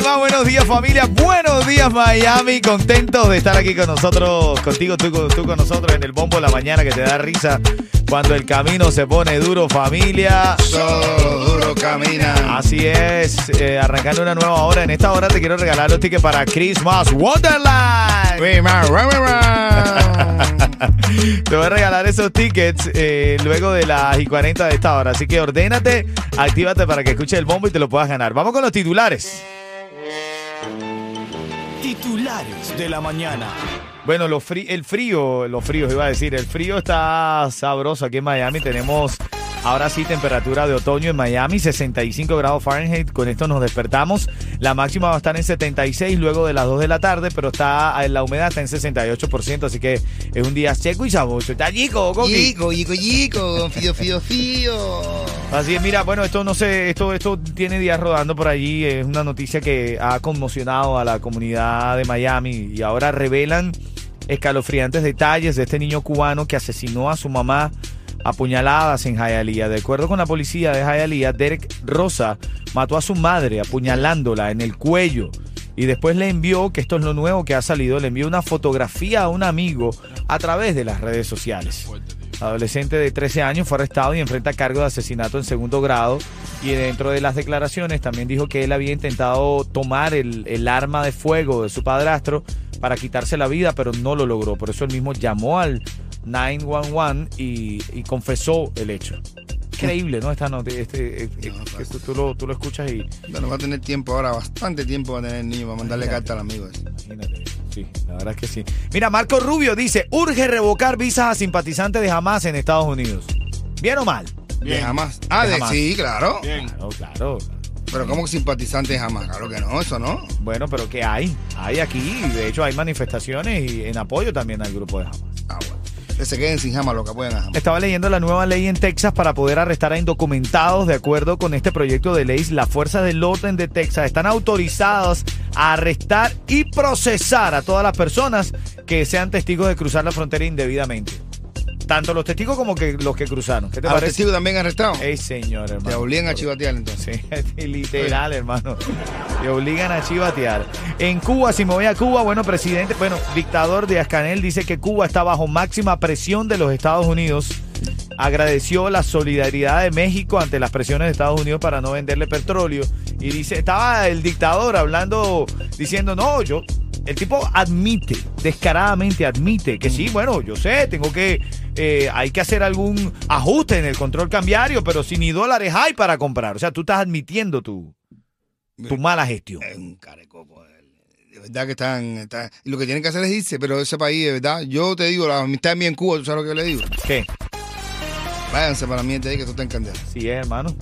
Buenos días, familia. Buenos días, Miami. Contentos de estar aquí con nosotros, contigo, tú, tú con nosotros en el bombo de la mañana que te da risa cuando el camino se pone duro, familia. Todo duro camina. Así es, eh, arrancando una nueva hora. En esta hora te quiero regalar los tickets para Christmas Wonderland. Te voy a regalar esos tickets eh, luego de las y 40 de esta hora. Así que ordénate, actívate para que escuches el bombo y te lo puedas ganar. Vamos con los titulares. Titulares de la mañana. Bueno, el frío, los fríos iba a decir, el frío está sabroso aquí en Miami. Tenemos ahora sí temperatura de otoño en Miami, 65 grados Fahrenheit. Con esto nos despertamos. La máxima va a estar en 76 luego de las 2 de la tarde, pero está la humedad está en 68%, así que es un día seco y sabroso. Está chico. Yico, yico, yico, fío, fío, fío. Así es, mira, bueno, esto no sé, esto, esto tiene días rodando por allí, es una noticia que ha conmocionado a la comunidad de Miami y ahora revelan escalofriantes detalles de este niño cubano que asesinó a su mamá a puñaladas en Hialeah. De acuerdo con la policía de Hialeah, Derek Rosa mató a su madre apuñalándola en el cuello y después le envió, que esto es lo nuevo que ha salido, le envió una fotografía a un amigo a través de las redes sociales. Adolescente de 13 años fue arrestado y enfrenta cargo de asesinato en segundo grado. Y dentro de las declaraciones también dijo que él había intentado tomar el, el arma de fuego de su padrastro para quitarse la vida, pero no lo logró. Por eso él mismo llamó al 911 y, y confesó el hecho. Increíble, ¿no? Esta noti- este, eh, que tú, tú lo, tú lo escuchas y Bueno, va a tener tiempo ahora, bastante tiempo va a tener el niño para mandarle Imagínate. carta al amigo. ese. Imagínate, sí, la verdad es que sí. Mira, Marco Rubio dice, urge revocar visas a simpatizantes de Hamas en Estados Unidos. ¿Bien o mal? De jamás. Ah, De de, jamás. sí, claro. Claro, claro. Pero como que simpatizante de jamás, claro que no, eso no. Bueno, pero ¿qué hay? Hay aquí, de hecho hay manifestaciones y en apoyo también al grupo de Hamas. Se queden sin jamás lo que puedan. Estaba leyendo la nueva ley en Texas para poder arrestar a indocumentados. De acuerdo con este proyecto de ley, las fuerzas del orden de Texas están autorizadas a arrestar y procesar a todas las personas que sean testigos de cruzar la frontera indebidamente. Tanto los testigos como que los que cruzaron. ¿Qué te ¿A los parece? testigos también arrestados? Ey, señor, hermano. Te obligan a chivatear entonces. Sí, literal, hermano. Te obligan a chivatear. En Cuba, si me voy a Cuba, bueno, presidente, bueno, dictador de Ascanel dice que Cuba está bajo máxima presión de los Estados Unidos. Agradeció la solidaridad de México ante las presiones de Estados Unidos para no venderle petróleo. Y dice, estaba el dictador hablando, diciendo, no, yo, el tipo admite, descaradamente admite que sí, bueno, yo sé, tengo que, eh, hay que hacer algún ajuste en el control cambiario, pero si ni dólares hay para comprar. O sea, tú estás admitiendo tu, tu mala gestión. Es un carecoco. De verdad que están, están- Y lo que tienen que hacer es irse, pero ese país, de verdad, yo te digo, la amistad mía en Cuba, ¿tú sabes lo que yo le digo? ¿Qué? Váyanse para mí, te digo que esto está en candela. Así es, hermano.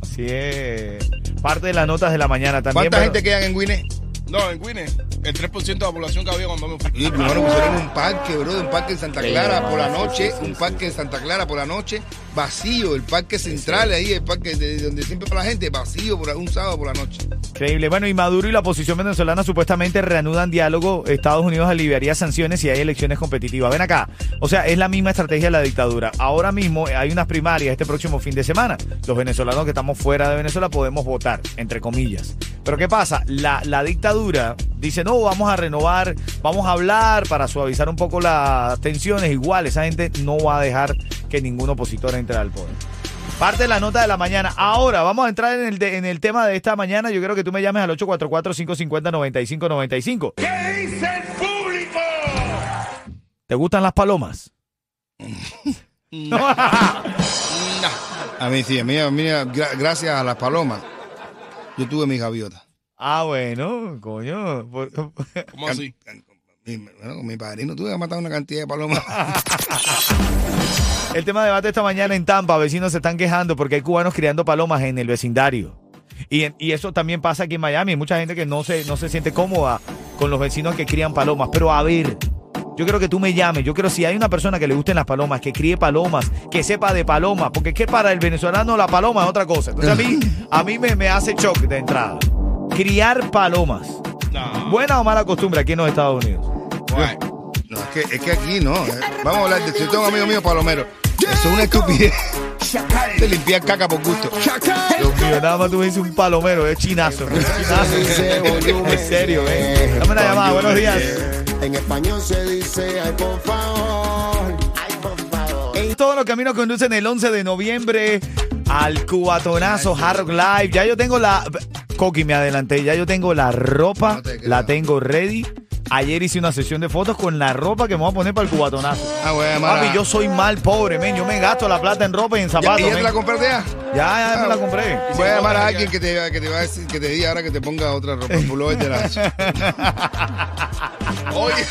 Así es. Parte de las notas de la mañana también. ¿Cuánta pero- gente quedan en Guinea? No, en Guinea, el 3% de la población que había cuando me fui. Y primero pusieron un parque, bro, un parque en Santa Clara Sí, por la noche, sí, sí, un sí. parque en Santa Clara por la noche, vacío, el parque central ahí, el parque de donde siempre va la gente, vacío por un sábado por la noche. Increíble. Bueno, y Maduro y la oposición venezolana supuestamente reanudan diálogo. Estados Unidos aliviaría sanciones si hay elecciones competitivas. Ven acá. O sea, es la misma estrategia de la dictadura. Ahora mismo hay unas primarias este próximo fin de semana. Los venezolanos que estamos fuera de Venezuela podemos votar, entre comillas. Pero ¿qué pasa? La, la dictadura dice, no, vamos a renovar, vamos a hablar para suavizar un poco las tensiones. Igual, esa gente no va a dejar que ningún opositor entre al poder. Parte de la nota de la mañana. Ahora, vamos a entrar en el, de- en el tema de esta mañana. Yo quiero que tú me llames al 844-550-9595. ¿Qué dice el público? ¿Te gustan las palomas? A mí sí, a mí, a mí, gra- gracias a las palomas, yo tuve mis gaviotas. Ah, bueno, coño. Por- ¿Cómo así? Mi, bueno, con mi padrino tuve que matar una cantidad de palomas. El tema de debate esta mañana en Tampa, vecinos se están quejando porque hay cubanos criando palomas en el vecindario. Y, en- y eso también pasa aquí en Miami. Hay mucha gente que no se, no se siente cómoda con los vecinos que crían palomas. Pero a ver, yo quiero que tú me llames. Yo quiero si hay una persona que le gusten las palomas, que críe palomas, que sepa de palomas. Porque es que para el venezolano la paloma es otra cosa. Entonces a mí, a mí me, me hace shock de entrada. Criar palomas. No. ¿Buena o mala costumbre aquí en los Estados Unidos? Guay. No, es que, es que aquí no. eh. Vamos a hablar de Yo tengo un amigo mío palomero. Eso es una estupidez. De limpiar caca por gusto. Dios mío, nada más tú me dices un palomero, es chinazo. Es chinazo. en serio, eh. Dame una llamada, buenos días. En español se dice, ay por favor, ay por favor. En todos los caminos conducen el 11 de noviembre al cubatonazo Hard Rock Live. Ya yo tengo la. Coqui, me adelanté. Ya yo tengo la ropa, No te la tengo ready. Ayer hice una sesión de fotos con la ropa que me voy a poner para el cubatonazo. Ah, Papi, yo soy mal pobre, men. Yo me gasto la plata en ropa y en ¿Ya, zapatos. ¿Y ya te la compraste ya? Ya, ya me la compré. Voy a llamar a alguien que te, que te va a decir, que te diga ahora que te ponga otra ropa. Pullover de la. Oye.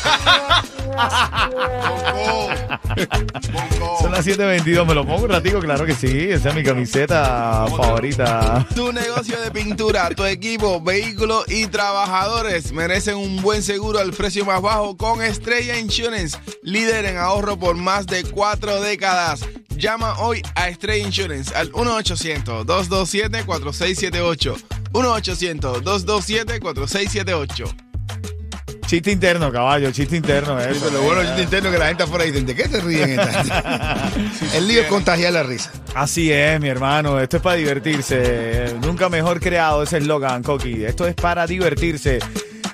Son las 7.22. ¿Me lo pongo un ratico? Claro que sí. Esa es mi camiseta favorita. Tu negocio de pintura, tu equipo, vehículos y trabajadores merecen un buen seguro al precio más bajo con Estrella Insurance, líder en ahorro por más de cuatro décadas. Llama hoy a Estrella Insurance al 1-800-227-4678. 1-800-227-4678. Chiste interno, caballo. Chiste interno. Sí, Eso. lo bueno, yo te entiendo que la gente afuera dice, ¿de qué te ríen esta gente?" El lío es contagiar la risa. Así es, mi hermano. Esto es para divertirse. Nunca mejor creado ese eslogan, Coqui. Esto es para divertirse.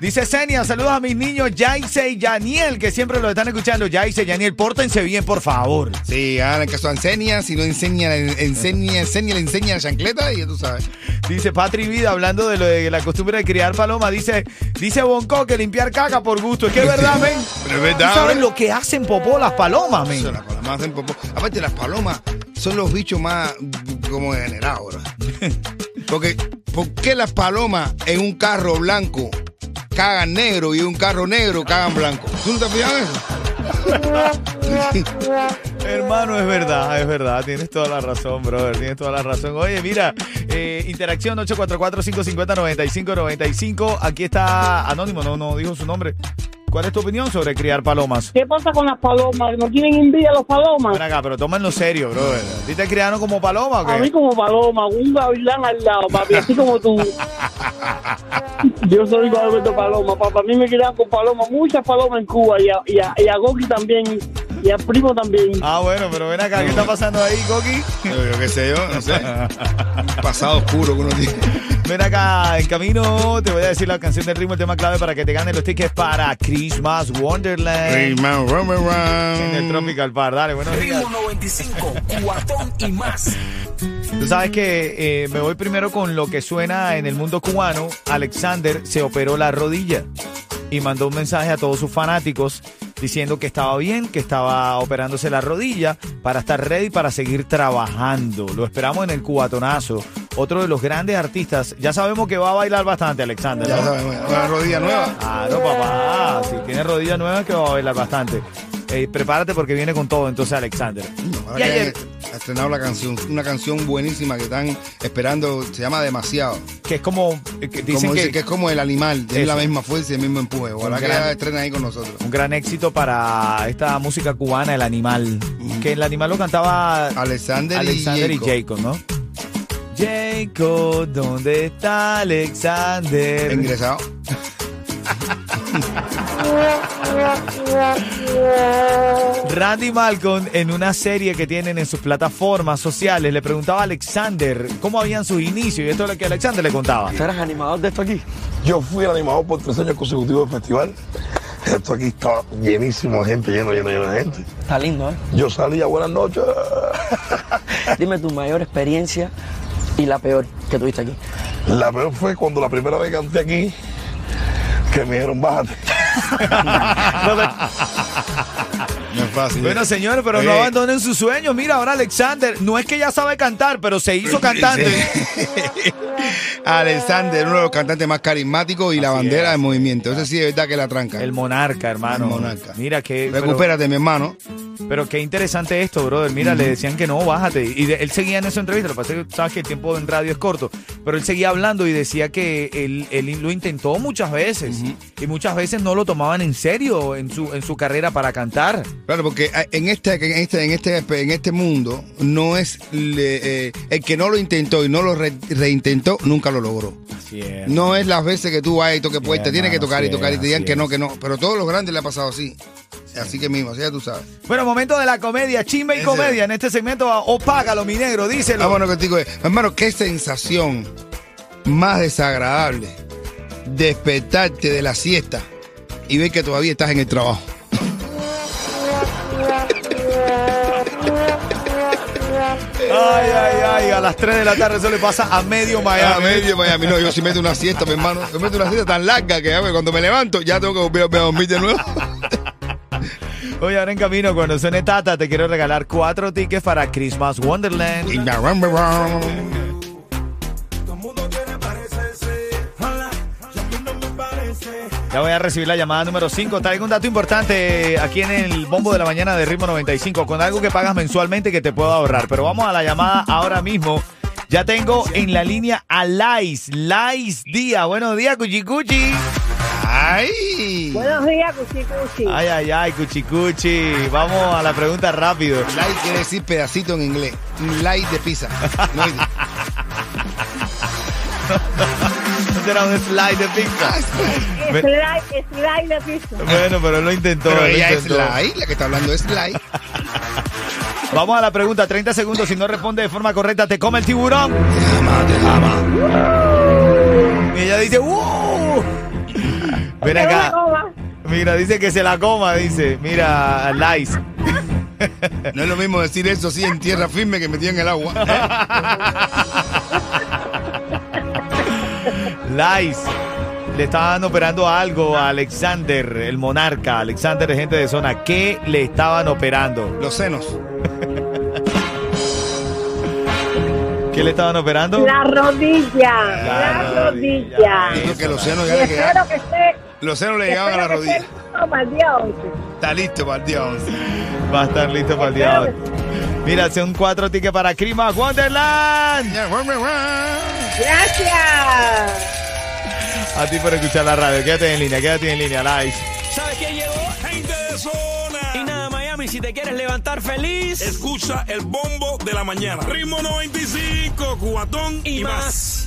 Dice Senia, saludos a mis niños Yaise y Yaniel, que siempre lo están escuchando. Yaise y Yaniel, pórtense bien, por favor. Sí, hagan caso a enseña, si no enseña, enseña, enseña, le enseña la chancleta y ya tú sabes. Dice Patri Vida, hablando de lo de la costumbre de criar paloma, dice, dice Bonco que limpiar caca por gusto. Es que es verdad, men. Pero es verdad, ¿Tú sabes men. lo que hacen popó las palomas, men? Las palomas hacen popó. Aparte, las palomas son los bichos más como degenerados. Porque, ¿por qué las palomas en un carro blanco cagan negro y un carro negro cagan blanco? ¿Tú no te has fijado eso? Hermano, es verdad, es verdad. Tienes toda la razón, brother. Tienes toda la razón. Oye, mira, eh, interacción 844-550-9595. Aquí está Anónimo, no, no dijo su nombre. ¿Cuál es tu opinión sobre criar palomas? ¿Qué pasa con las palomas? ¿No tienen envidia los palomas? Ven acá, pero tómenlo serio, brother. ¿A ti te criaron como paloma o A mí qué? como paloma, un gavilán al lado, papi, así como tú. Yo soy igual de paloma, papá. A mí me criaron con palomas, muchas palomas en Cuba y a, y a, y a Goki también y al primo también. Ah, bueno, pero ven acá, ¿qué está pasando ahí, Coqui? Yo, yo qué sé yo, no sé. Un pasado oscuro que uno tiene. Ven acá, en camino te voy a decir la canción del ritmo, el tema clave para que te ganen los tickets para Christmas Wonderland run, run. en el Tropical Bar. Dale, buenos días. Ritmo 95, cuatón y más. Tú sabes que eh, me voy primero con lo que suena en el mundo cubano. Alexander se operó la rodilla y mandó un mensaje a todos sus fanáticos diciendo que estaba bien, que estaba operándose la rodilla para estar ready para seguir trabajando. Lo esperamos en el cubatonazo. Otro de los grandes artistas. Ya sabemos que va a bailar bastante Alexander. Ya ¿no? sabemos, una rodilla nueva. Claro, papá. Si tiene rodilla nueva, que va a bailar bastante. Eh, prepárate porque viene con todo, entonces, Alexander. Y ayer, ha estrenado la canción, una canción buenísima que están esperando, se llama Demasiado. que es como. eh, que dicen como que, dice que es como el animal, tiene la misma fuerza y el mismo empuje. Ojalá que gran- la estrenen ahí con nosotros. un gran éxito para esta música cubana, El Animal. Que el animal lo cantaba Alexander, Alexander y y Jacob. Jacob, ¿no? Jacob, ¿dónde está Alexander? Ingresado. Randy Malcolm, en una serie que tienen en sus plataformas sociales, le preguntaba a Alexander cómo habían sus inicios. Y esto es lo que Alexander le contaba. ¿Tú eres animador de esto aquí? Yo fui el animador por tres años consecutivos del festival. Esto aquí estaba llenísimo de gente, lleno, lleno, lleno de gente. Está lindo, ¿eh? Yo salía, buenas noches. Dime tu mayor experiencia y la peor que tuviste aquí. La peor fue cuando la primera vez canté aquí, que me dijeron, bájate. No es fácil. Bueno, señores, pero no Eh. abandonen sus sueños. Mira, ahora Alexander, no es que ya sabe cantar, pero se hizo cantante. Alexander, uno de los cantantes más carismáticos y la bandera es. del movimiento. Ese sí es verdad que la tranca. El monarca, hermano. El monarca. Mira que. pero- Recupérate, mi hermano. Pero qué interesante esto, brother. Mira, le decían que no, bájate. Y de- él seguía en esa entrevista. Lo que pasa es que sabes que el tiempo en radio es corto. Pero él seguía hablando y decía que él, él lo intentó muchas veces. Y muchas veces no lo tomaban en serio en su, en su carrera para cantar. Claro, porque eh, en este, en este, en este, en este mundo no es le- eh, el que no lo intentó y no lo re- reintentó, nunca lo logró. Así es. No es las veces que tú vas y toques puertas, tienes que tocar y tocar y te digan que no, que no. Pero todos los grandes le ha pasado así. Así que mismo, así ya tú sabes. Bueno, momento de la comedia, chisme y Ese. comedia. En este segmento, opágalo, mi negro, díselo. Vámonos contigo. Hermano, qué sensación más desagradable despertarte de la siesta y ver que todavía estás en el trabajo. Ay, ay, ay, a las 3 de la tarde eso le pasa a medio Miami. A medio Miami, no, yo sí meto una siesta, mi hermano. Yo meto una siesta tan larga que ya, cuando me levanto ya tengo que volver a dormir de nuevo. Oye, ahora en camino, cuando suene Tata, te quiero regalar cuatro tickets para Christmas Wonderland. Ya voy a recibir la llamada número 5. Traigo un dato importante aquí en el bombo de la mañana de Ritmo 95 con algo que pagas mensualmente que te puedo ahorrar. Pero vamos a la llamada ahora mismo. Ya tengo en la línea a Lais. Lais Díaz. Buenos días, Cuchicuchi. ¡Ay! Buenos días, Cuchi Cuchi. Ay, ay, ay, Cuchicuchi. Vamos a la pregunta rápido. Light quiere decir pedacito en inglés. Light de pizza. No, y- ¿No será un slide de pizza? Me- Slide, slide de piso. Bueno, pero él lo intentó. Pero ella es light, la que está hablando es light. Vamos a la pregunta, 30 segundos. Si no responde de forma correcta, te come el tiburón. Y ella dice, ¡Uh! Ven Que no me acá. coma. Mira, dice que se la coma, dice. Mira, Lice. No es lo mismo decir eso así en tierra firme que metido en el agua. Lice. Le estaban operando algo a Alexander, el monarca. Alexander gente de zona. ¿Qué le estaban operando? Los senos. ¿Qué le estaban operando? La rodilla. La, rodilla. rodilla. Que los senos ya le espero que esté. Los senos le llegaban a la rodilla. esté listo para el día 11. Está listo para el día 11. Va a estar listo para el día. once. Mira, son cuatro tickets para Christmas Wonderland. Gracias. A ti por escuchar la radio. Quédate en línea, quédate en línea, Lice. ¿Sabes quién llegó? Gente de zona. Y nada, Miami, si te quieres levantar feliz Escucha el bombo de la mañana. Ritmo 95, cubatón y, y más.